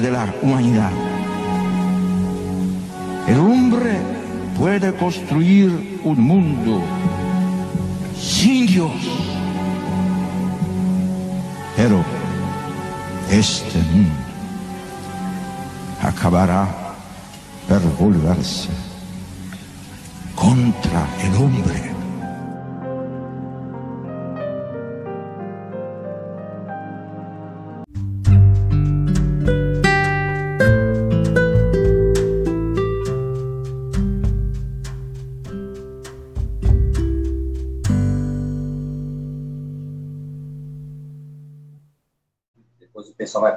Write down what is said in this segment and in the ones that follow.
de la humanidad. El hombre puede construir un mundo sin Dios, pero este mundo acabará por volverse contra el hombre.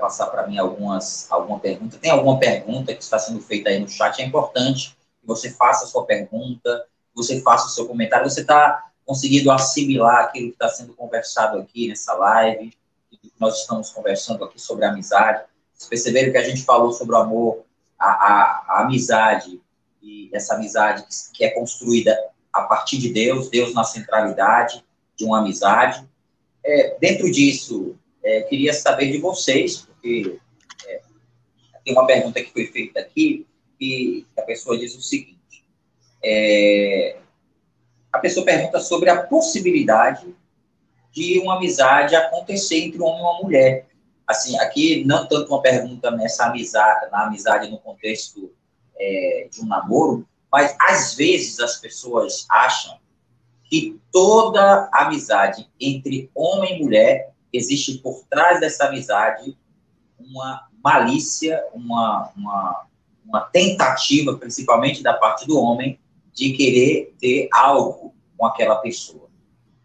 Passar para mim algumas alguma pergunta. Tem alguma pergunta que está sendo feita aí no chat? É importante que você faça a sua pergunta, que você faça o seu comentário. Você está conseguindo assimilar aquilo que está sendo conversado aqui nessa live, que nós estamos conversando aqui sobre amizade. Vocês perceberam que a gente falou sobre o amor, a, a, a amizade, e essa amizade que é construída a partir de Deus, Deus na centralidade de uma amizade. É, dentro disso, é, queria saber de vocês, porque é, tem uma pergunta que foi feita aqui, e a pessoa diz o seguinte: é, a pessoa pergunta sobre a possibilidade de uma amizade acontecer entre um homem e uma mulher. Assim, aqui não tanto uma pergunta nessa amizade, na amizade no contexto é, de um namoro, mas às vezes as pessoas acham que toda amizade entre homem e mulher existe por trás dessa amizade uma malícia, uma, uma, uma tentativa, principalmente da parte do homem, de querer ter algo com aquela pessoa.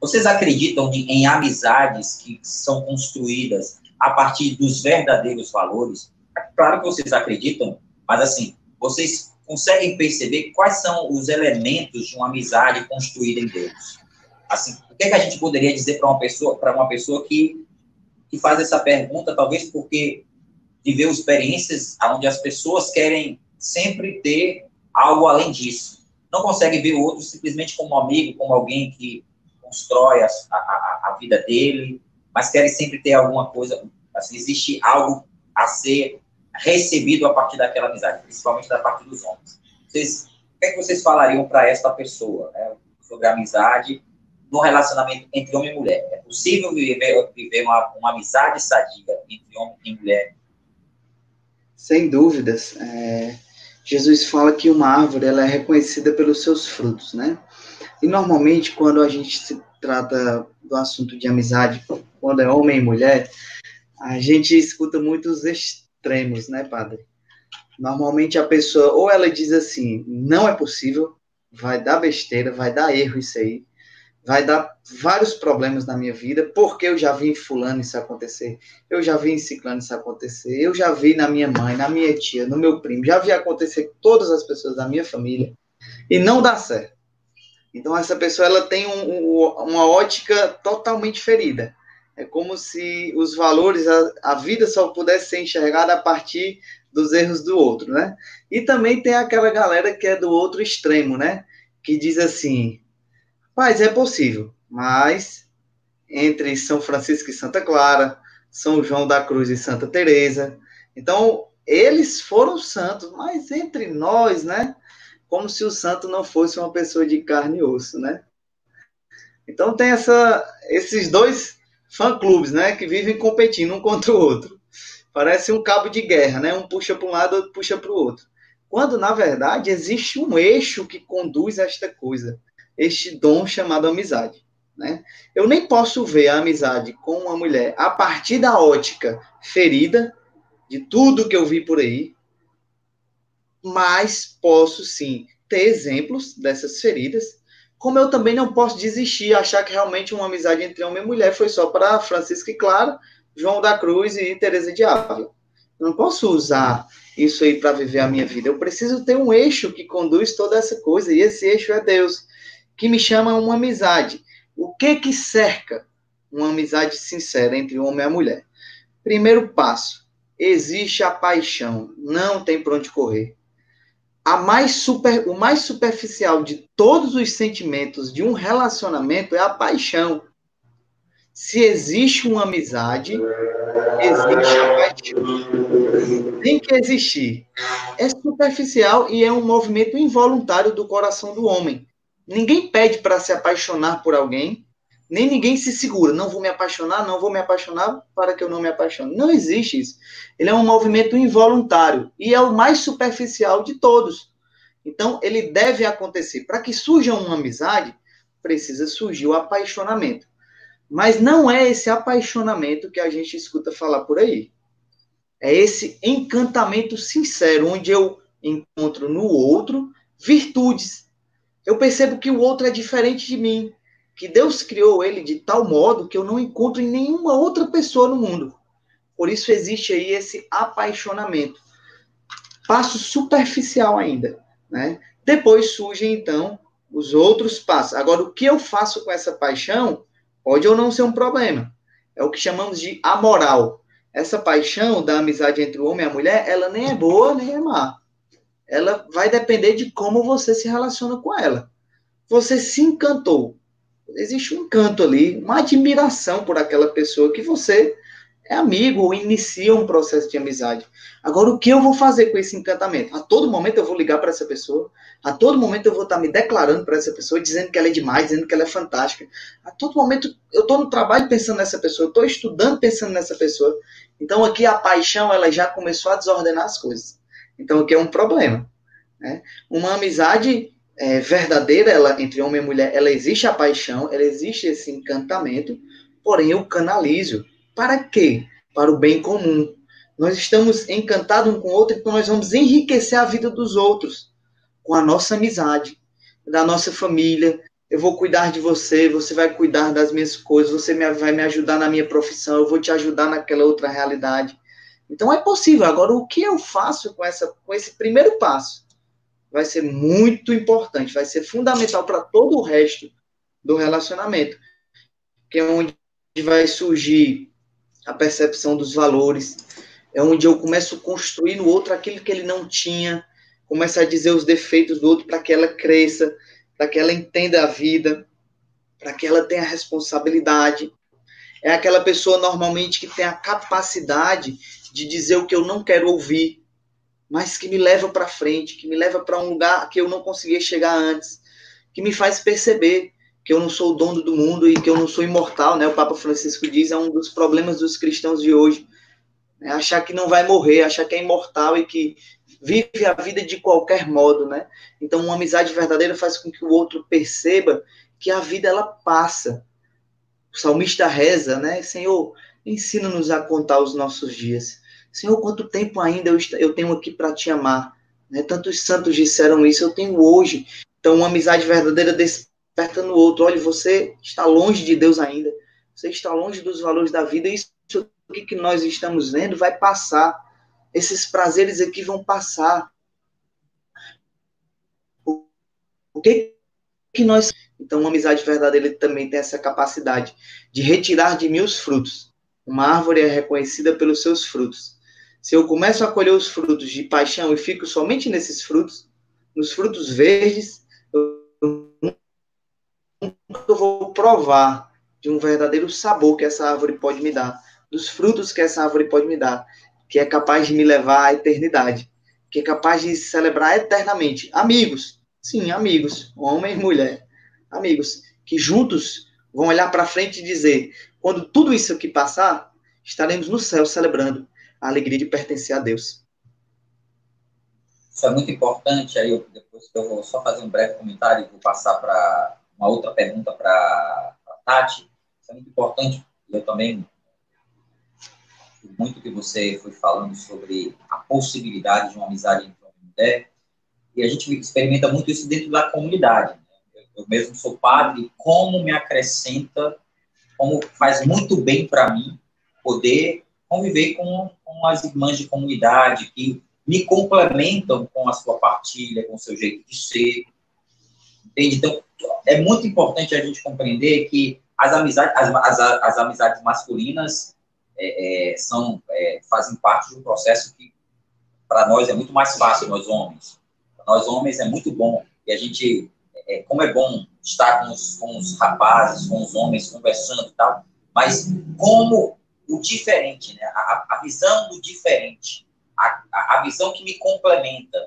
Vocês acreditam de, em amizades que são construídas a partir dos verdadeiros valores? Claro que vocês acreditam, mas assim, vocês conseguem perceber quais são os elementos de uma amizade construída em Deus? Assim, o que, é que a gente poderia dizer para uma pessoa, para uma pessoa que, que faz essa pergunta, talvez porque viveu experiências onde as pessoas querem sempre ter algo além disso. Não consegue ver o outro simplesmente como amigo, como alguém que constrói a, a, a vida dele, mas querem sempre ter alguma coisa. Assim, existe algo a ser recebido a partir daquela amizade, principalmente da parte dos homens. Vocês, o que, é que vocês falariam para esta pessoa né, sobre a amizade no relacionamento entre homem e mulher. É possível viver, viver uma, uma amizade sadia entre homem e mulher? Sem dúvidas. É, Jesus fala que uma árvore ela é reconhecida pelos seus frutos, né? E normalmente, quando a gente se trata do assunto de amizade, quando é homem e mulher, a gente escuta muitos extremos, né, padre? Normalmente a pessoa, ou ela diz assim, não é possível, vai dar besteira, vai dar erro isso aí, vai dar vários problemas na minha vida, porque eu já vi em fulano isso acontecer, eu já vi em ciclano isso acontecer, eu já vi na minha mãe, na minha tia, no meu primo, já vi acontecer com todas as pessoas da minha família, e não dá certo. Então essa pessoa ela tem um, um, uma ótica totalmente ferida. É como se os valores, a, a vida só pudesse ser enxergada a partir dos erros do outro, né? E também tem aquela galera que é do outro extremo, né? Que diz assim, mas é possível. Mas entre São Francisco e Santa Clara, São João da Cruz e Santa Teresa, então eles foram santos, mas entre nós, né? Como se o santo não fosse uma pessoa de carne e osso, né? Então tem essa, esses dois fã-clubes, né? Que vivem competindo um contra o outro. Parece um cabo de guerra, né? Um puxa para um lado, outro puxa para o outro. Quando, na verdade, existe um eixo que conduz esta coisa este dom chamado amizade. Né? Eu nem posso ver a amizade com uma mulher a partir da ótica ferida, de tudo que eu vi por aí, mas posso sim ter exemplos dessas feridas, como eu também não posso desistir, achar que realmente uma amizade entre homem e mulher foi só para Francisco e Clara, João da Cruz e Teresa de Ávila. Eu não posso usar isso aí para viver a minha vida. Eu preciso ter um eixo que conduz toda essa coisa, e esse eixo é Deus que me chama uma amizade. O que que cerca uma amizade sincera entre o homem e a mulher? Primeiro passo, existe a paixão, não tem para onde correr. A mais super, o mais superficial de todos os sentimentos de um relacionamento é a paixão. Se existe uma amizade, existe a paixão. Tem que existir. É superficial e é um movimento involuntário do coração do homem. Ninguém pede para se apaixonar por alguém, nem ninguém se segura. Não vou me apaixonar, não vou me apaixonar para que eu não me apaixone. Não existe isso. Ele é um movimento involuntário e é o mais superficial de todos. Então, ele deve acontecer. Para que surja uma amizade, precisa surgir o apaixonamento. Mas não é esse apaixonamento que a gente escuta falar por aí. É esse encantamento sincero, onde eu encontro no outro virtudes. Eu percebo que o outro é diferente de mim, que Deus criou ele de tal modo que eu não encontro em nenhuma outra pessoa no mundo. Por isso existe aí esse apaixonamento. Passo superficial ainda, né? Depois surgem então os outros passos. Agora, o que eu faço com essa paixão Pode ou não ser um problema. É o que chamamos de amoral. Essa paixão da amizade entre o homem e a mulher, ela nem é boa, nem é má. Ela vai depender de como você se relaciona com ela. Você se encantou. Existe um encanto ali, uma admiração por aquela pessoa que você é amigo ou inicia um processo de amizade. Agora, o que eu vou fazer com esse encantamento? A todo momento eu vou ligar para essa pessoa, a todo momento eu vou estar tá me declarando para essa pessoa, dizendo que ela é demais, dizendo que ela é fantástica. A todo momento eu estou no trabalho pensando nessa pessoa, estou estudando pensando nessa pessoa. Então, aqui a paixão ela já começou a desordenar as coisas. Então, aqui é um problema. Né? Uma amizade é, verdadeira ela, entre homem e mulher, ela existe a paixão, ela existe esse encantamento, porém eu canalizo para quê? Para o bem comum. Nós estamos encantados um com o outro, então nós vamos enriquecer a vida dos outros com a nossa amizade, da nossa família. Eu vou cuidar de você, você vai cuidar das minhas coisas, você vai me ajudar na minha profissão, eu vou te ajudar naquela outra realidade. Então é possível. Agora, o que eu faço com, essa, com esse primeiro passo vai ser muito importante, vai ser fundamental para todo o resto do relacionamento, que é onde vai surgir a percepção dos valores, é onde eu começo a construir no outro aquilo que ele não tinha, começo a dizer os defeitos do outro para que ela cresça, para que ela entenda a vida, para que ela tenha responsabilidade. É aquela pessoa normalmente que tem a capacidade de dizer o que eu não quero ouvir, mas que me leva para frente, que me leva para um lugar que eu não conseguia chegar antes, que me faz perceber que eu não sou o dono do mundo e que eu não sou imortal, né? O Papa Francisco diz, é um dos problemas dos cristãos de hoje. É achar que não vai morrer, achar que é imortal e que vive a vida de qualquer modo, né? Então, uma amizade verdadeira faz com que o outro perceba que a vida ela passa. O salmista reza, né? Senhor, ensina-nos a contar os nossos dias. Senhor, quanto tempo ainda eu, tenho aqui para te amar? Né? Tantos santos disseram isso, eu tenho hoje. Então, uma amizade verdadeira desperta no outro. Olha, você está longe de Deus ainda. Você está longe dos valores da vida. Isso que nós estamos vendo vai passar. Esses prazeres aqui vão passar. O que que nós. Então, uma amizade verdadeira também tem essa capacidade de retirar de mim os frutos. Uma árvore é reconhecida pelos seus frutos. Se eu começo a colher os frutos de paixão e fico somente nesses frutos, nos frutos verdes, eu eu vou provar de um verdadeiro sabor que essa árvore pode me dar, dos frutos que essa árvore pode me dar, que é capaz de me levar à eternidade, que é capaz de celebrar eternamente. Amigos, sim, amigos, homem e mulher, amigos, que juntos vão olhar para frente e dizer: quando tudo isso aqui passar, estaremos no céu celebrando a alegria de pertencer a Deus. Isso é muito importante. Aí eu, depois eu vou só fazer um breve comentário e vou passar para uma outra pergunta para Tati. Isso é muito importante. Eu também muito que você foi falando sobre a possibilidade de uma amizade entre homem e mulher. E a gente experimenta muito isso dentro da comunidade. Né? Eu mesmo sou padre, como me acrescenta, como faz muito bem para mim poder conviver com, com as irmãs de comunidade que me complementam com a sua partilha, com o seu jeito de ser. Entende? Então, é muito importante a gente compreender que as amizades, as, as, as amizades masculinas é, é, são, é, fazem parte de um processo que, para nós, é muito mais fácil, nós homens. Para nós homens é muito bom. E a gente, é, como é bom estar com os, com os rapazes, com os homens, conversando e tal. mas como o diferente, né? a, a visão do diferente, a, a visão que me complementa,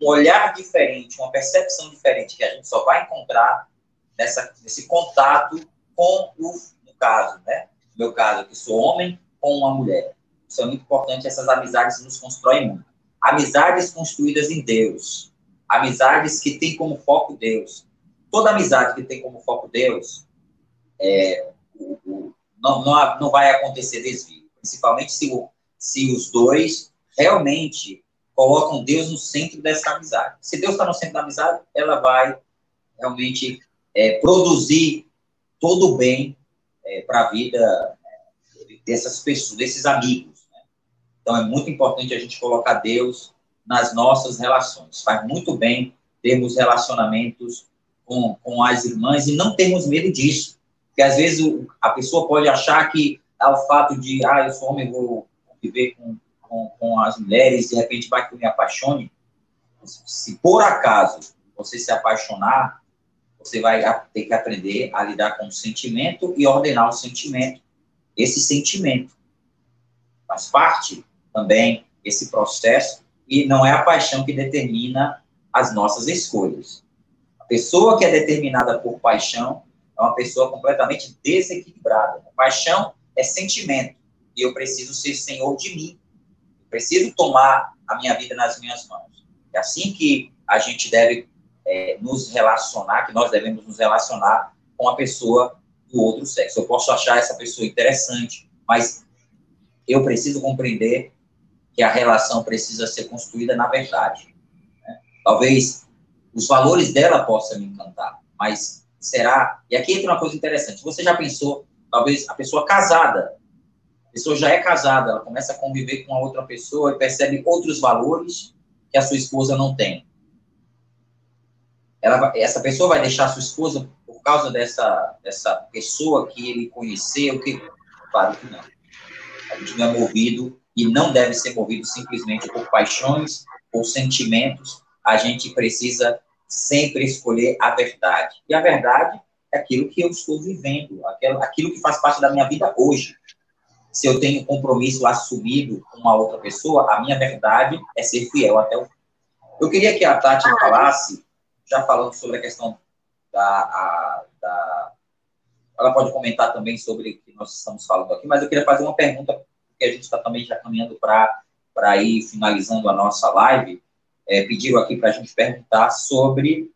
um olhar diferente, uma percepção diferente que a gente só vai encontrar nessa, nesse contato com o, no caso, né? No meu caso, que sou homem com uma mulher. Isso é muito importante, essas amizades nos constroem muito. Amizades construídas em Deus. Amizades que têm como foco Deus. Toda amizade que tem como foco Deus, é, o, o, não, não, não vai acontecer desvio. Principalmente se, se os dois realmente colocam Deus no centro dessa amizade. Se Deus está no centro da amizade, ela vai realmente é, produzir todo o bem é, para a vida é, dessas pessoas, desses amigos. Né? Então, é muito importante a gente colocar Deus nas nossas relações. Faz muito bem termos relacionamentos com, com as irmãs e não termos medo disso. Porque, às vezes, o, a pessoa pode achar que ah, o fato de, ah, eu sou homem, vou viver com com, com as mulheres, de repente vai que eu me apaixone. Se por acaso você se apaixonar, você vai ter que aprender a lidar com o sentimento e ordenar o sentimento. Esse sentimento faz parte também esse processo e não é a paixão que determina as nossas escolhas. A pessoa que é determinada por paixão é uma pessoa completamente desequilibrada. Paixão é sentimento e eu preciso ser senhor de mim preciso tomar a minha vida nas minhas mãos. É assim que a gente deve é, nos relacionar, que nós devemos nos relacionar com a pessoa do outro sexo. Eu posso achar essa pessoa interessante, mas eu preciso compreender que a relação precisa ser construída na verdade. Né? Talvez os valores dela possam me encantar, mas será? E aqui entra uma coisa interessante. Você já pensou, talvez a pessoa casada pessoa já é casada, ela começa a conviver com a outra pessoa e percebe outros valores que a sua esposa não tem. Ela, essa pessoa vai deixar a sua esposa por causa dessa, dessa pessoa que ele conheceu? Que, claro que não. A gente não é movido e não deve ser movido simplesmente por paixões ou sentimentos. A gente precisa sempre escolher a verdade. E a verdade é aquilo que eu estou vivendo, aquilo, que faz parte da minha vida hoje se eu tenho compromisso assumido com uma outra pessoa, a minha verdade é ser fiel até o fim. Eu queria que a Tati ah, falasse, já falando sobre a questão da, a, da, Ela pode comentar também sobre o que nós estamos falando aqui, mas eu queria fazer uma pergunta, porque a gente está também já caminhando para ir finalizando a nossa live. É, pediram aqui para a gente perguntar sobre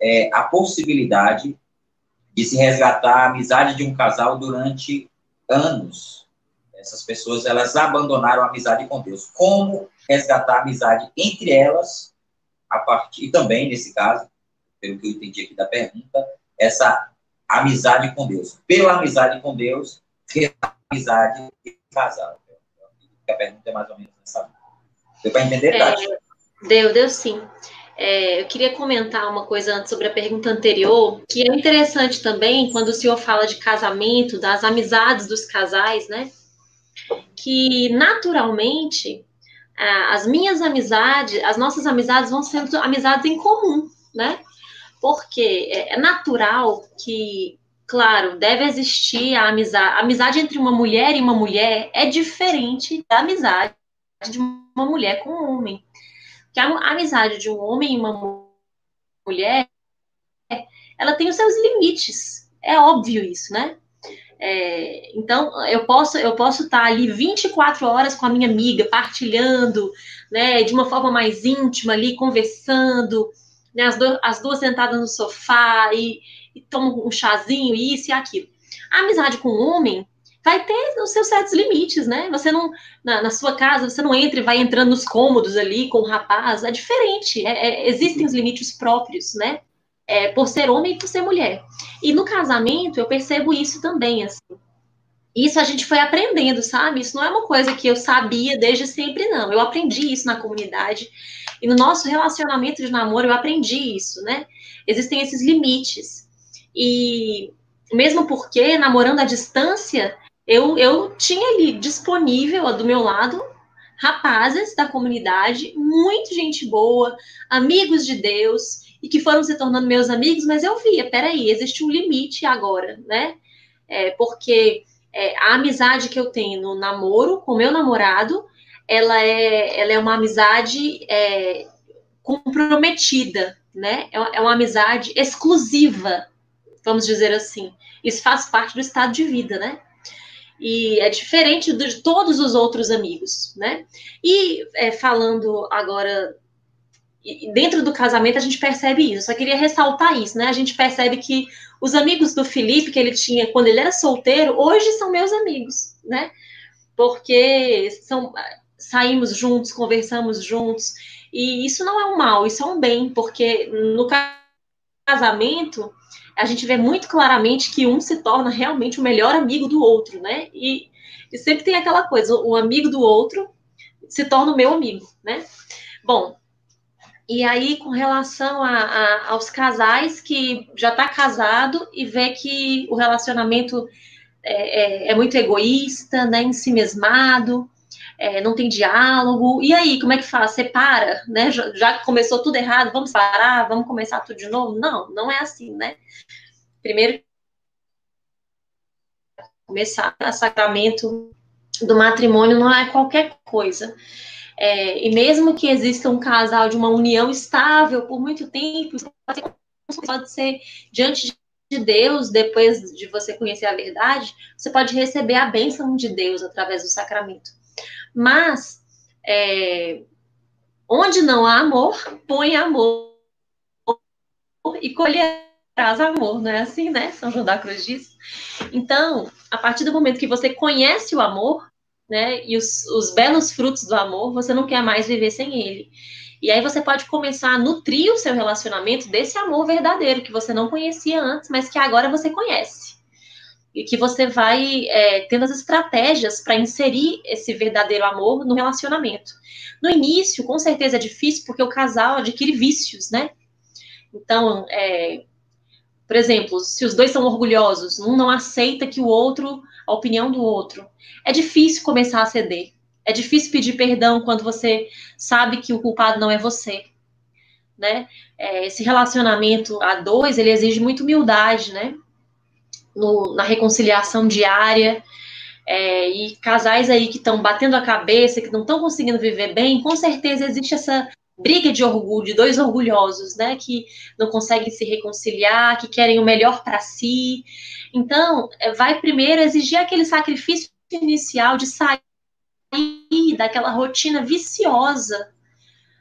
é, a possibilidade de se resgatar a amizade de um casal durante anos essas pessoas, elas abandonaram a amizade com Deus. Como resgatar a amizade entre elas, a partir, e também, nesse caso, pelo que eu entendi aqui da pergunta, essa amizade com Deus. Pela amizade com Deus, pela amizade de casal. A pergunta é mais ou menos nessa. Deu para entender, Tati? É, deu, deu sim. É, eu queria comentar uma coisa antes sobre a pergunta anterior, que é interessante também quando o senhor fala de casamento, das amizades dos casais, né? que naturalmente as minhas amizades, as nossas amizades vão sendo amizades em comum, né? Porque é, é natural que, claro, deve existir a amizade. A amizade entre uma mulher e uma mulher é diferente da amizade de uma mulher com um homem. Porque a amizade de um homem e uma mulher, ela tem os seus limites. É óbvio isso, né? É, então, eu posso eu posso estar ali 24 horas com a minha amiga, partilhando, né, de uma forma mais íntima ali, conversando, né, as, do, as duas sentadas no sofá e, e tomam um chazinho, isso e aquilo. A amizade com o homem vai ter os seus certos limites, né? Você não, na, na, sua casa, você não entra e vai entrando nos cômodos ali com o rapaz, é diferente, é, é, existem os limites próprios, né? é, por ser homem e por ser mulher. E no casamento eu percebo isso também, assim. Isso a gente foi aprendendo, sabe? Isso não é uma coisa que eu sabia desde sempre, não. Eu aprendi isso na comunidade. E no nosso relacionamento de namoro, eu aprendi isso, né? Existem esses limites. E mesmo porque, namorando à distância, eu, eu tinha ali disponível do meu lado rapazes da comunidade, muito gente boa, amigos de Deus, e que foram se tornando meus amigos, mas eu via, peraí, existe um limite agora, né? É, porque é, a amizade que eu tenho no namoro com meu namorado, ela é, ela é uma amizade é, comprometida, né? É, é uma amizade exclusiva, vamos dizer assim. Isso faz parte do estado de vida, né? E é diferente de todos os outros amigos, né? E é, falando agora dentro do casamento a gente percebe isso. Só queria ressaltar isso, né? A gente percebe que os amigos do Felipe que ele tinha quando ele era solteiro, hoje são meus amigos, né? Porque são saímos juntos, conversamos juntos, e isso não é um mal, isso é um bem, porque no casamento a gente vê muito claramente que um se torna realmente o melhor amigo do outro, né? E, e sempre tem aquela coisa, o amigo do outro se torna o meu amigo, né? Bom, e aí, com relação a, a, aos casais que já está casado e vê que o relacionamento é, é, é muito egoísta, né, ensimesmado, é, não tem diálogo, e aí, como é que faz? Separa, né? Já, já começou tudo errado, vamos parar, vamos começar tudo de novo? Não, não é assim, né? Primeiro, começar o sacramento do matrimônio não é qualquer coisa. É, e mesmo que exista um casal de uma união estável por muito tempo, pode ser diante de Deus, depois de você conhecer a verdade, você pode receber a bênção de Deus através do sacramento. Mas, é, onde não há amor, põe amor e colherás amor, não é assim, né? São João da Cruz diz. Então, a partir do momento que você conhece o amor, né, e os, os belos frutos do amor, você não quer mais viver sem ele. E aí você pode começar a nutrir o seu relacionamento desse amor verdadeiro que você não conhecia antes, mas que agora você conhece. E que você vai é, tendo as estratégias para inserir esse verdadeiro amor no relacionamento. No início, com certeza é difícil, porque o casal adquire vícios, né? Então, é, por exemplo, se os dois são orgulhosos, um não aceita que o outro, a opinião do outro, é difícil começar a ceder. É difícil pedir perdão quando você sabe que o culpado não é você, né? É, esse relacionamento a dois, ele exige muita humildade, né? No, na reconciliação diária. É, e casais aí que estão batendo a cabeça, que não estão conseguindo viver bem, com certeza existe essa briga de orgulho, de dois orgulhosos, né, que não conseguem se reconciliar, que querem o melhor para si. Então, é, vai primeiro exigir aquele sacrifício inicial de sair daquela rotina viciosa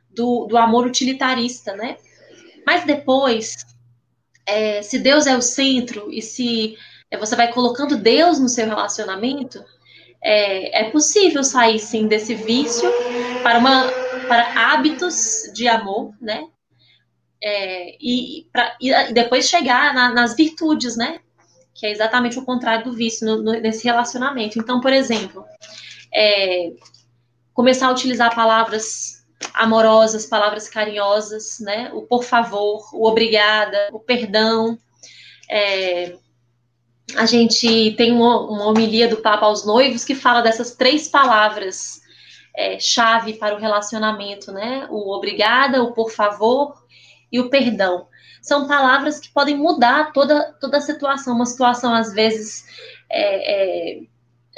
do, do amor utilitarista, né? Mas depois, é, se Deus é o centro e se é, você vai colocando Deus no seu relacionamento, é, é possível sair sim desse vício para uma para hábitos de amor, né? É, e, pra, e, depois chegar na, nas virtudes, né? Que é exatamente o contrário do vício no, no, nesse relacionamento. Então, por exemplo, é, começar a utilizar palavras amorosas, palavras carinhosas, né? O por favor, o obrigada, o perdão. É, a gente tem uma, uma homilia do Papa aos noivos que fala dessas três palavras é, chave para o relacionamento, né? O obrigada, o por favor e o perdão. São palavras que podem mudar toda, toda a situação. Uma situação, às vezes, é, é,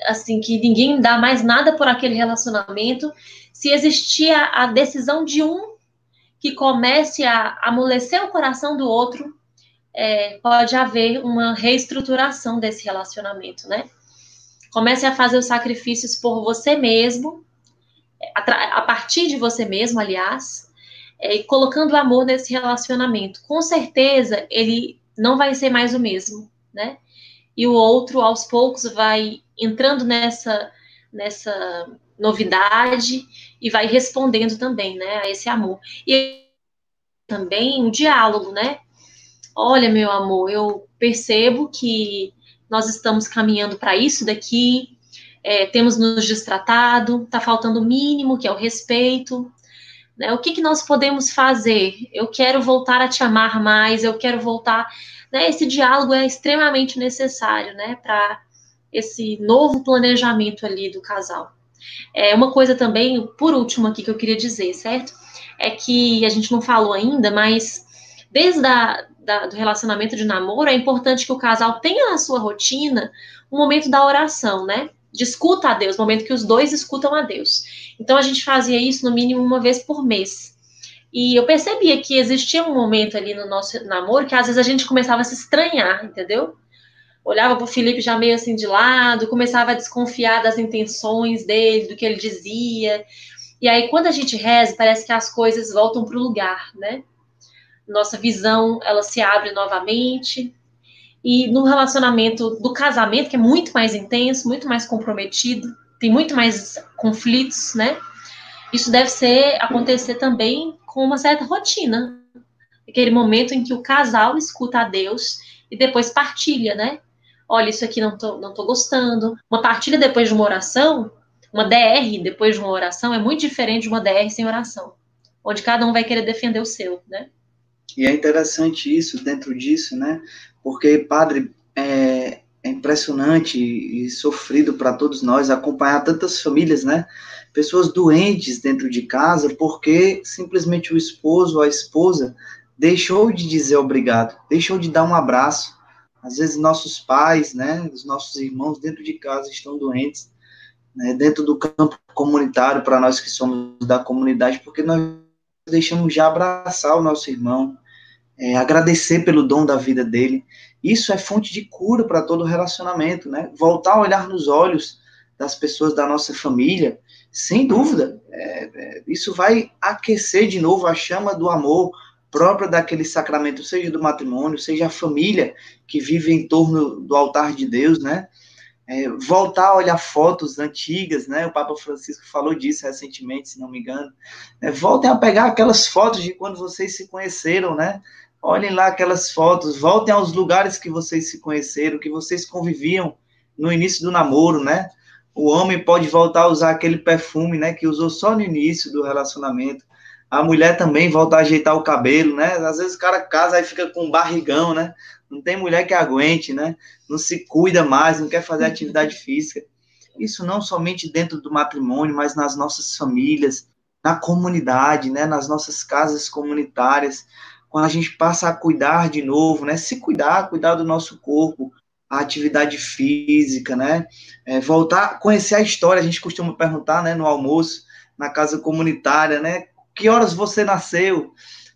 assim, que ninguém dá mais nada por aquele relacionamento. Se existir a, a decisão de um que comece a amolecer o coração do outro, é, pode haver uma reestruturação desse relacionamento, né? Comece a fazer os sacrifícios por você mesmo, a, partir de você mesmo, aliás, é, colocando amor nesse relacionamento. Com certeza, ele não vai ser mais o mesmo, né? E o outro, aos poucos, vai entrando nessa, nessa novidade e vai respondendo também, né, a esse amor. E também o diálogo, né? Olha, meu amor, eu percebo que nós estamos caminhando para isso daqui, é, temos nos destratado, está faltando o mínimo, que é o respeito. Né? O que, que nós podemos fazer? Eu quero voltar a te amar mais, eu quero voltar. Né? Esse diálogo é extremamente necessário né? para esse novo planejamento ali do casal. É uma coisa também, por último aqui que eu queria dizer, certo? É que a gente não falou ainda, mas desde a, da, do relacionamento de namoro, é importante que o casal tenha na sua rotina o um momento da oração, né? De escuta a Deus, momento que os dois escutam a Deus. Então a gente fazia isso no mínimo uma vez por mês. E eu percebia que existia um momento ali no nosso namoro que às vezes a gente começava a se estranhar, entendeu? Olhava para o Felipe já meio assim de lado, começava a desconfiar das intenções dele, do que ele dizia. E aí, quando a gente reza, parece que as coisas voltam para o lugar, né? Nossa visão, ela se abre novamente. E no relacionamento do casamento, que é muito mais intenso, muito mais comprometido, tem muito mais conflitos, né? Isso deve ser acontecer também com uma certa rotina. Aquele momento em que o casal escuta a Deus e depois partilha, né? Olha, isso aqui não tô, não tô gostando. Uma partilha depois de uma oração uma DR depois de uma oração é muito diferente de uma DR sem oração, onde cada um vai querer defender o seu, né? E é interessante isso, dentro disso, né? Porque, padre, é, é impressionante e sofrido para todos nós acompanhar tantas famílias, né? Pessoas doentes dentro de casa, porque simplesmente o esposo ou a esposa deixou de dizer obrigado, deixou de dar um abraço. Às vezes nossos pais, né, os nossos irmãos dentro de casa estão doentes né, dentro do campo comunitário, para nós que somos da comunidade, porque nós deixamos de abraçar o nosso irmão, é, agradecer pelo dom da vida dele. Isso é fonte de cura para todo relacionamento, né? Voltar a olhar nos olhos das pessoas da nossa família, sem dúvida, é, é, isso vai aquecer de novo a chama do amor própria daquele sacramento, seja do matrimônio, seja a família que vive em torno do altar de Deus, né? é, voltar a olhar fotos antigas, né? O Papa Francisco falou disso recentemente, se não me engano. É, voltem a pegar aquelas fotos de quando vocês se conheceram, né? Olhem lá aquelas fotos, voltem aos lugares que vocês se conheceram, que vocês conviviam no início do namoro, né? O homem pode voltar a usar aquele perfume, né? Que usou só no início do relacionamento. A mulher também volta a ajeitar o cabelo, né? Às vezes o cara casa e fica com um barrigão, né? Não tem mulher que aguente, né? Não se cuida mais, não quer fazer atividade física. Isso não somente dentro do matrimônio, mas nas nossas famílias, na comunidade, né? Nas nossas casas comunitárias. Quando a gente passa a cuidar de novo, né? Se cuidar, cuidar do nosso corpo, a atividade física, né? É, voltar a conhecer a história. A gente costuma perguntar, né? No almoço, na casa comunitária, né? Que horas você nasceu?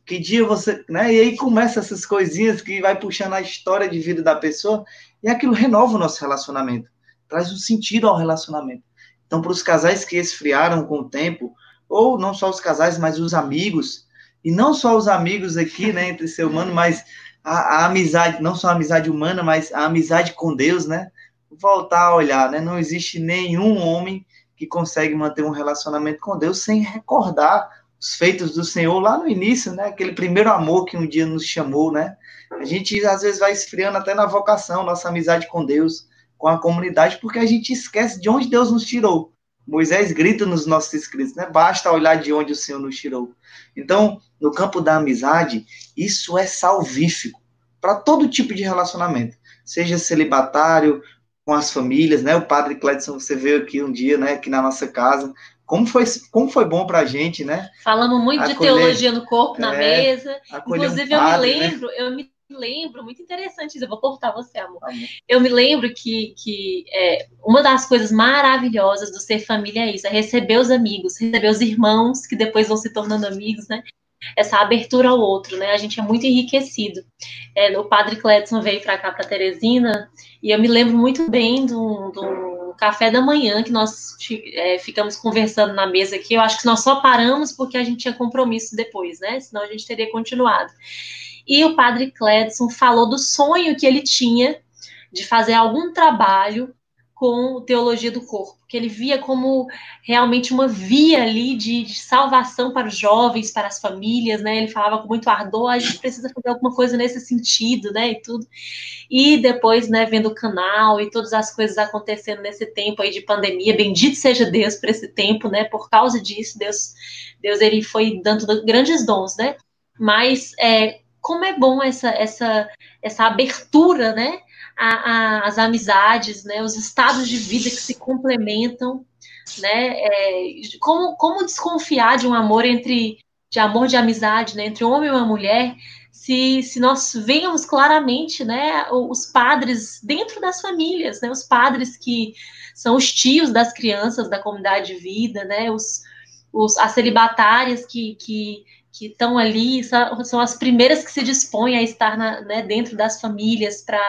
que dia você, né? E aí começa essas coisinhas que vai puxando a história de vida da pessoa e aquilo renova o nosso relacionamento, traz um sentido ao relacionamento. Então, para os casais que esfriaram com o tempo, ou não só os casais, mas os amigos, e não só os amigos aqui, né, entre ser humano, mas a, a amizade, não só a amizade humana, mas a amizade com Deus, né? Voltar a olhar, né? Não existe nenhum homem que consegue manter um relacionamento com Deus sem recordar os feitos do Senhor lá no início, né? Aquele primeiro amor que um dia nos chamou, né? A gente às vezes vai esfriando até na vocação, nossa amizade com Deus, com a comunidade, porque a gente esquece de onde Deus nos tirou. Moisés grita nos nossos escritos, né? Basta olhar de onde o Senhor nos tirou. Então, no campo da amizade, isso é salvífico para todo tipo de relacionamento, seja celibatário, com as famílias, né? O padre Cledson, você veio aqui um dia, né, aqui na nossa casa, como foi, como foi bom para a gente, né? Falamos muito acolher, de teologia no corpo, na é, mesa. Inclusive, um padre, eu me né? lembro, né? eu me lembro, muito interessante isso, eu vou cortar você, amor. amor. Eu me lembro que, que é, uma das coisas maravilhosas do ser família é isso, é receber os amigos, receber os irmãos, que depois vão se tornando amigos, né? Essa abertura ao outro, né? A gente é muito enriquecido. É, o padre Cledson veio para cá, para Teresina, e eu me lembro muito bem do, do café da manhã que nós é, ficamos conversando na mesa aqui. Eu acho que nós só paramos porque a gente tinha compromisso depois, né? Senão a gente teria continuado. E o padre Cledson falou do sonho que ele tinha de fazer algum trabalho com teologia do corpo, que ele via como realmente uma via ali de, de, salvação para os jovens, para as famílias, né? Ele falava com muito ardor, a gente precisa fazer alguma coisa nesse sentido, né? E tudo. E depois, né, vendo o canal e todas as coisas acontecendo nesse tempo aí de pandemia, bendito seja Deus por esse tempo, né? Por causa disso, Deus, Deus ele foi dando grandes dons, né? Mas é, como é bom essa essa essa abertura, né? A, a, as amizades, né, os estados de vida que se complementam, né, é, como, como desconfiar de um amor entre, de amor de amizade, né, entre um homem e uma mulher, se, se nós vemos claramente, né, os padres dentro das famílias, né, os padres que são os tios das crianças da comunidade de vida, né, os, os, as celibatárias que, que, que estão ali, são, as primeiras que se dispõem a estar na, né, dentro das famílias para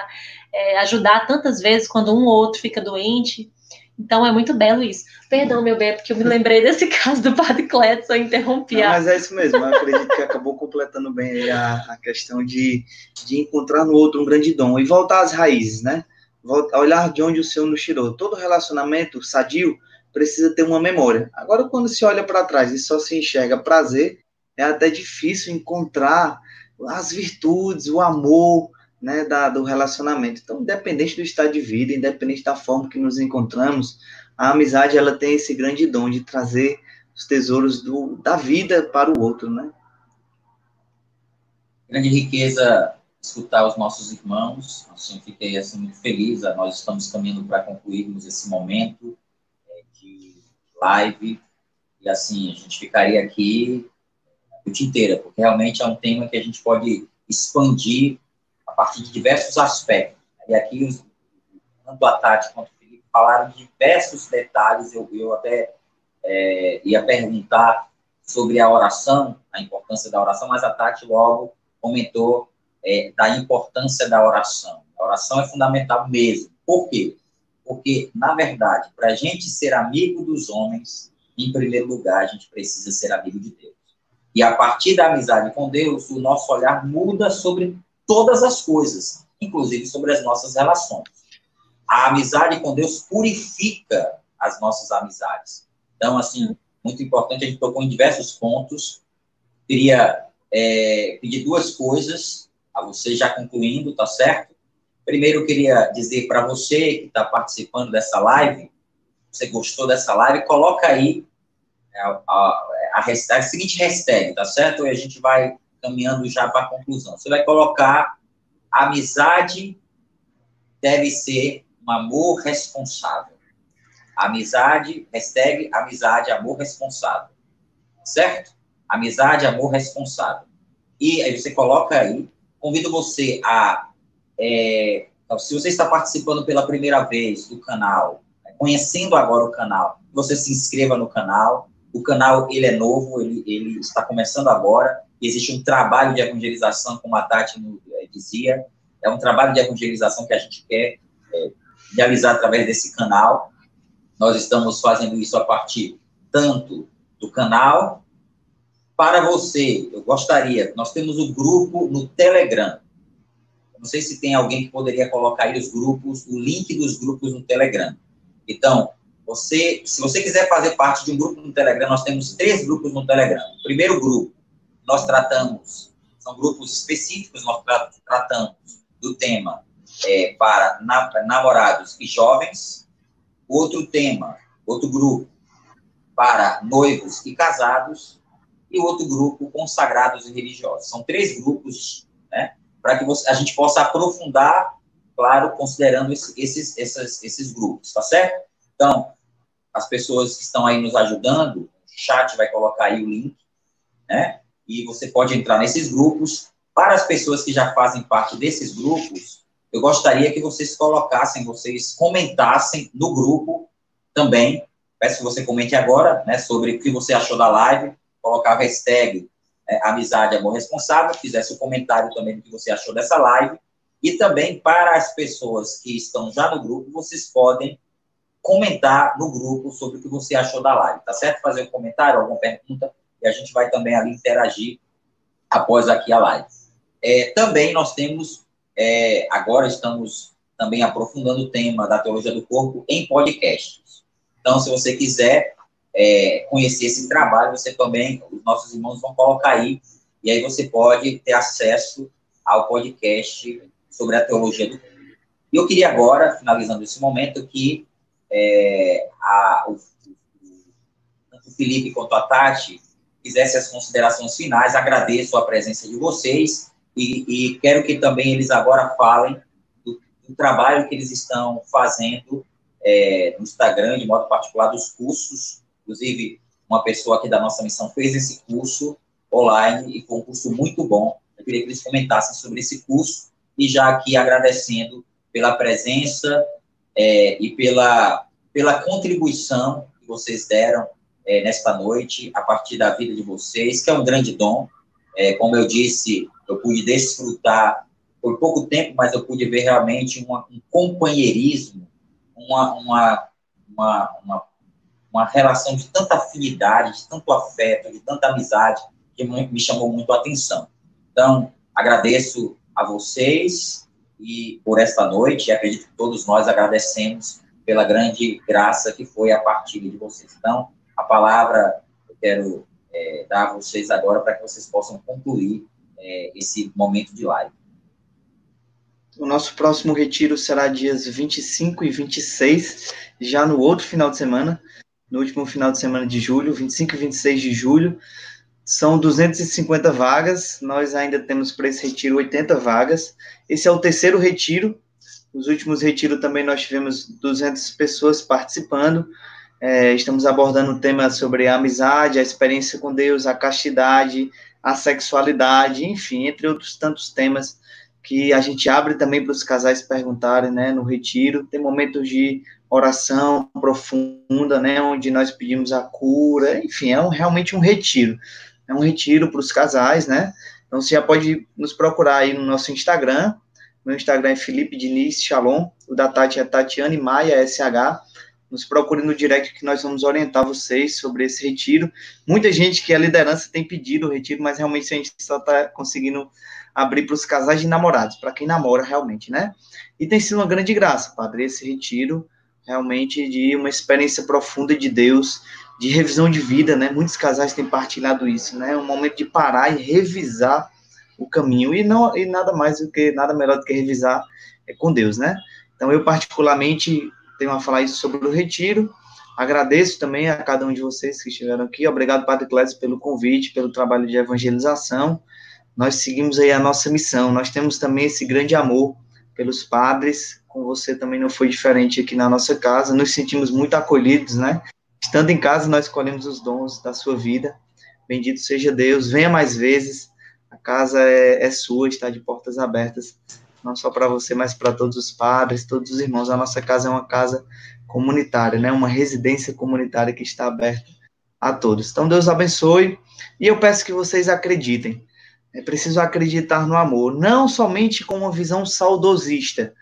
é, ajudar tantas vezes quando um ou outro fica doente. Então é muito belo isso. Perdão, meu bem, porque eu me lembrei desse caso do Padre Cletson, interrompi. Não, mas é isso mesmo, eu acredito que acabou completando bem a, a questão de, de encontrar no outro um grande dom e voltar às raízes, né? Voltar, olhar de onde o Senhor nos tirou. Todo relacionamento sadio precisa ter uma memória. Agora, quando se olha para trás e só se enxerga prazer, é até difícil encontrar as virtudes, o amor, né, da, do relacionamento. Então, independente do estado de vida, independente da forma que nos encontramos, a amizade ela tem esse grande dom de trazer os tesouros do, da vida para o outro, né? Grande riqueza escutar os nossos irmãos. Assim, fiquei assim muito feliz. Nós estamos caminhando para concluirmos esse momento é, de live e assim a gente ficaria aqui noite inteira, porque realmente é um tema que a gente pode expandir a partir de diversos aspectos. E aqui, os, tanto a Tati quanto o Felipe falaram de diversos detalhes. Eu, eu até é, ia perguntar sobre a oração, a importância da oração, mas a Tati logo comentou é, da importância da oração. A oração é fundamental mesmo. Por quê? Porque, na verdade, para a gente ser amigo dos homens, em primeiro lugar, a gente precisa ser amigo de Deus. E a partir da amizade com Deus, o nosso olhar muda sobre todas as coisas, inclusive sobre as nossas relações. A amizade com Deus purifica as nossas amizades. Então, assim, muito importante, a gente tocou em diversos pontos. Queria é, pedir duas coisas a você, já concluindo, tá certo? Primeiro, eu queria dizer para você que está participando dessa live, você gostou dessa live, coloca aí a, a, a, a, seguinte hashtag, tá certo? E a gente vai caminhando já para a conclusão. Você vai colocar amizade deve ser um amor responsável. Amizade, hashtag amizade, amor responsável. Certo? Amizade, amor responsável. E aí você coloca aí, convido você a, é, se você está participando pela primeira vez do canal, conhecendo agora o canal, você se inscreva no canal. O canal, ele é novo, ele, ele está começando agora existe um trabalho de evangelização, como a Tati eh, dizia, é um trabalho de evangelização que a gente quer é, realizar através desse canal. Nós estamos fazendo isso a partir tanto do canal. Para você, eu gostaria, nós temos o grupo no Telegram. Não sei se tem alguém que poderia colocar aí os grupos, o link dos grupos no Telegram. Então, você, se você quiser fazer parte de um grupo no Telegram, nós temos três grupos no Telegram. O primeiro grupo nós tratamos, são grupos específicos, nós tratamos do tema é, para namorados e jovens, outro tema, outro grupo para noivos e casados, e outro grupo consagrados e religiosos. São três grupos, né, para que você, a gente possa aprofundar, claro, considerando esse, esses, esses, esses grupos, tá certo? Então, as pessoas que estão aí nos ajudando, o chat vai colocar aí o link, né? e você pode entrar nesses grupos. Para as pessoas que já fazem parte desses grupos, eu gostaria que vocês colocassem, vocês comentassem no grupo também. Peço que você comente agora, né, sobre o que você achou da live, colocar a hashtag é, Amizade Amor Responsável, fizesse o um comentário também do que você achou dessa live. E também para as pessoas que estão já no grupo, vocês podem comentar no grupo sobre o que você achou da live, tá certo? Fazer um comentário, alguma pergunta, e a gente vai também ali interagir após aqui a live. É, também nós temos, é, agora estamos também aprofundando o tema da teologia do corpo em podcasts. Então, se você quiser é, conhecer esse trabalho, você também, os nossos irmãos vão colocar aí, e aí você pode ter acesso ao podcast sobre a teologia do corpo. E eu queria agora, finalizando esse momento, que é, a, o, o Felipe quanto a Tati fizesse as considerações finais. Agradeço a presença de vocês e, e quero que também eles agora falem do, do trabalho que eles estão fazendo é, no Instagram, de modo particular, dos cursos. Inclusive, uma pessoa aqui da nossa missão fez esse curso online e foi um curso muito bom. Eu queria que eles comentassem sobre esse curso e já aqui agradecendo pela presença é, e pela, pela contribuição que vocês deram é, nesta noite, a partir da vida de vocês, que é um grande dom. É, como eu disse, eu pude desfrutar por pouco tempo, mas eu pude ver realmente uma, um companheirismo, uma, uma, uma, uma, uma relação de tanta afinidade, de tanto afeto, de tanta amizade, que me chamou muito a atenção. Então, agradeço a vocês e por esta noite, acredito que todos nós agradecemos pela grande graça que foi a partilha de vocês. Então, a palavra eu quero é, dar a vocês agora para que vocês possam concluir é, esse momento de live. O nosso próximo retiro será dias 25 e 26, já no outro final de semana, no último final de semana de julho, 25 e 26 de julho. São 250 vagas, nós ainda temos para esse retiro 80 vagas. Esse é o terceiro retiro. Os últimos retiros também nós tivemos 200 pessoas participando. É, estamos abordando o tema sobre a amizade, a experiência com Deus, a castidade, a sexualidade, enfim, entre outros tantos temas que a gente abre também para os casais perguntarem, né, no retiro. Tem momentos de oração profunda, né, onde nós pedimos a cura, enfim, é um, realmente um retiro. É um retiro para os casais, né? Então você já pode nos procurar aí no nosso Instagram. Meu Instagram é Felipe Diniz Shalom, o da Tati é Tatiane Maia SH nos procure no direct que nós vamos orientar vocês sobre esse retiro. Muita gente que é liderança tem pedido o retiro, mas realmente a gente só está conseguindo abrir para os casais de namorados, para quem namora realmente, né? E tem sido uma grande graça, padre, esse retiro realmente de uma experiência profunda de Deus, de revisão de vida, né? Muitos casais têm partilhado isso, né? Um momento de parar e revisar o caminho e não e nada mais do que nada melhor do que revisar é com Deus, né? Então eu particularmente tenho a falar isso sobre o retiro. Agradeço também a cada um de vocês que estiveram aqui. Obrigado, Padre Clécio, pelo convite, pelo trabalho de evangelização. Nós seguimos aí a nossa missão. Nós temos também esse grande amor pelos padres. Com você também não foi diferente aqui na nossa casa. Nos sentimos muito acolhidos, né? Estando em casa, nós escolhemos os dons da sua vida. Bendito seja Deus. Venha mais vezes. A casa é, é sua, está de portas abertas não só para você, mas para todos os padres, todos os irmãos. A nossa casa é uma casa comunitária, né? Uma residência comunitária que está aberta a todos. Então Deus abençoe e eu peço que vocês acreditem. É preciso acreditar no amor, não somente com uma visão saudosista.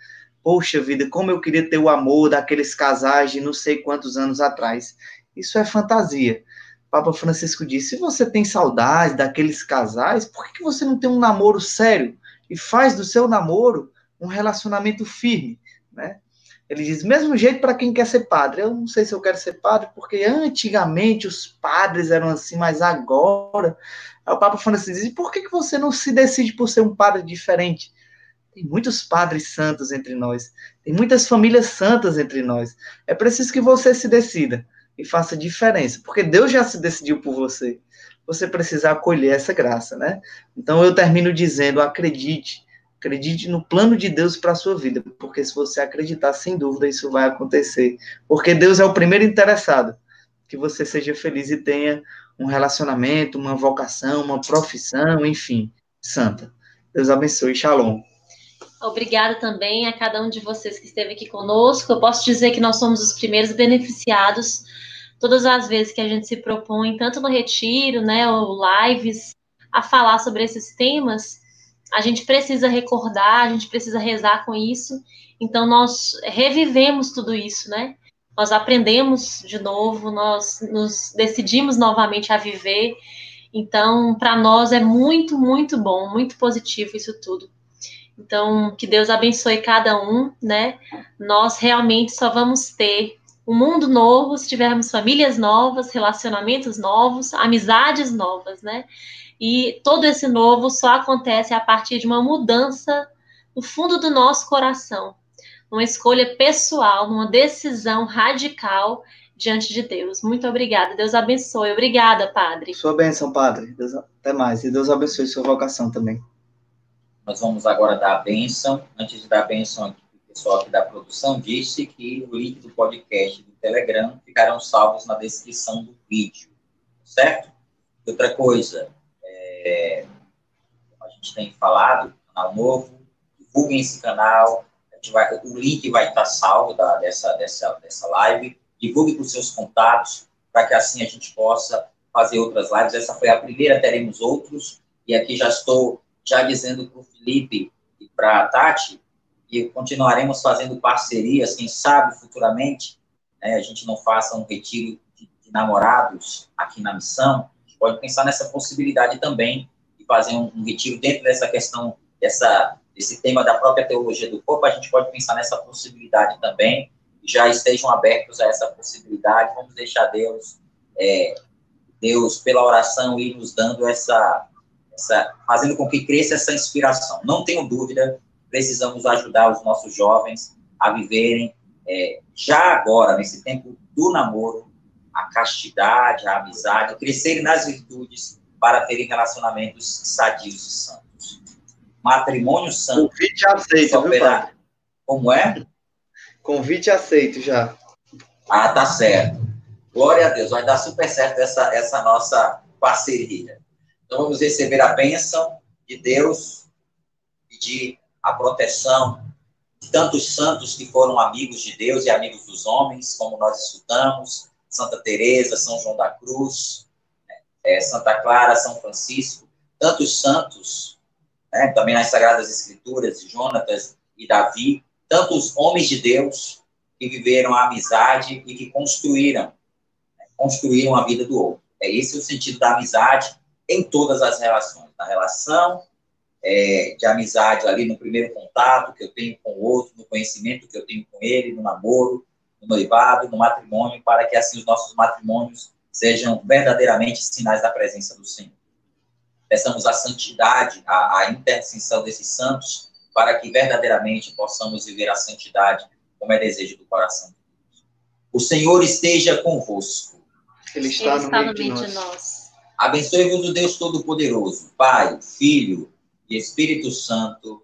Poxa vida, como eu queria ter o amor daqueles casais de não sei quantos anos atrás. Isso é fantasia. Papa Francisco disse: se você tem saudade daqueles casais, por que você não tem um namoro sério? e faz do seu namoro um relacionamento firme, né? Ele diz, mesmo jeito para quem quer ser padre. Eu não sei se eu quero ser padre, porque antigamente os padres eram assim, mas agora... Aí o Papa Francisco diz, por que você não se decide por ser um padre diferente? Tem muitos padres santos entre nós. Tem muitas famílias santas entre nós. É preciso que você se decida e faça diferença, porque Deus já se decidiu por você você precisa acolher essa graça, né? Então eu termino dizendo: acredite, acredite no plano de Deus para a sua vida, porque se você acreditar, sem dúvida isso vai acontecer, porque Deus é o primeiro interessado que você seja feliz e tenha um relacionamento, uma vocação, uma profissão, enfim, santa. Deus abençoe. Shalom. Obrigada também a cada um de vocês que esteve aqui conosco. Eu posso dizer que nós somos os primeiros beneficiados todas as vezes que a gente se propõe, tanto no retiro, né, ou lives, a falar sobre esses temas, a gente precisa recordar, a gente precisa rezar com isso. Então nós revivemos tudo isso, né? Nós aprendemos de novo, nós nos decidimos novamente a viver. Então, para nós é muito, muito bom, muito positivo isso tudo. Então, que Deus abençoe cada um, né? Nós realmente só vamos ter um mundo novo, se tivermos famílias novas, relacionamentos novos, amizades novas, né? E todo esse novo só acontece a partir de uma mudança no fundo do nosso coração, uma escolha pessoal, uma decisão radical diante de Deus. Muito obrigada. Deus abençoe. Obrigada, Padre. Sua bênção, Padre. Deus, até mais. E Deus abençoe sua vocação também. Nós vamos agora dar a bênção. Antes de dar a bênção aqui, pessoal aqui da produção disse que o link do podcast do Telegram ficarão salvos na descrição do vídeo, certo? Outra coisa, é, a gente tem falado, canal novo, divulguem esse canal, vai, o link vai estar salvo da, dessa, dessa, dessa live, divulgue para os seus contatos, para que assim a gente possa fazer outras lives. Essa foi a primeira, teremos outros, e aqui já estou já dizendo para o Felipe e para a Tati, e continuaremos fazendo parcerias, quem sabe futuramente, né, a gente não faça um retiro de, de namorados aqui na missão, a gente pode pensar nessa possibilidade também, de fazer um, um retiro dentro dessa questão, dessa, desse tema da própria teologia do corpo, a gente pode pensar nessa possibilidade também, já estejam abertos a essa possibilidade, vamos deixar Deus, é, Deus pela oração ir nos dando essa, essa, fazendo com que cresça essa inspiração. Não tenho dúvida precisamos ajudar os nossos jovens a viverem é, já agora, nesse tempo do namoro, a castidade, a amizade, crescerem nas virtudes para terem relacionamentos sadios e santos. Matrimônio santo. Convite aceito, viu, pai? Como é? Convite aceito já. Ah, tá certo. Glória a Deus, vai dar super certo essa, essa nossa parceria. Então vamos receber a bênção de Deus, pedir a proteção de tantos santos que foram amigos de Deus e amigos dos homens, como nós estudamos, Santa Teresa, São João da Cruz, é, Santa Clara, São Francisco, tantos santos, né, também nas Sagradas Escrituras, Jonatas e Davi, tantos homens de Deus que viveram a amizade e que construíram, né, construíram a vida do outro. É esse o sentido da amizade em todas as relações, na relação é, de amizade ali no primeiro contato que eu tenho com o outro, no conhecimento que eu tenho com ele, no namoro, no noivado, no matrimônio, para que assim os nossos matrimônios sejam verdadeiramente sinais da presença do Senhor. Peçamos a santidade, a, a intercessão desses santos, para que verdadeiramente possamos viver a santidade como é desejo do coração de Deus. O Senhor esteja convosco. Ele está, Ele no, está meio no meio de nós. nós. Abençoe-vos o Deus Todo-Poderoso, Pai, Filho e Espírito Santo.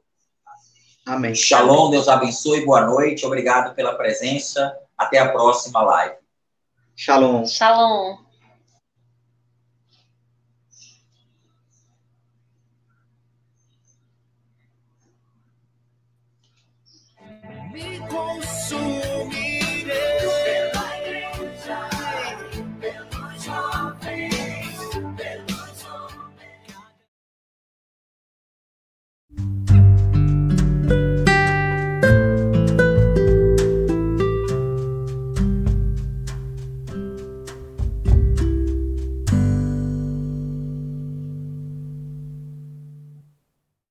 Amém. Shalom, Deus abençoe, boa noite, obrigado pela presença. Até a próxima live. Shalom. Shalom.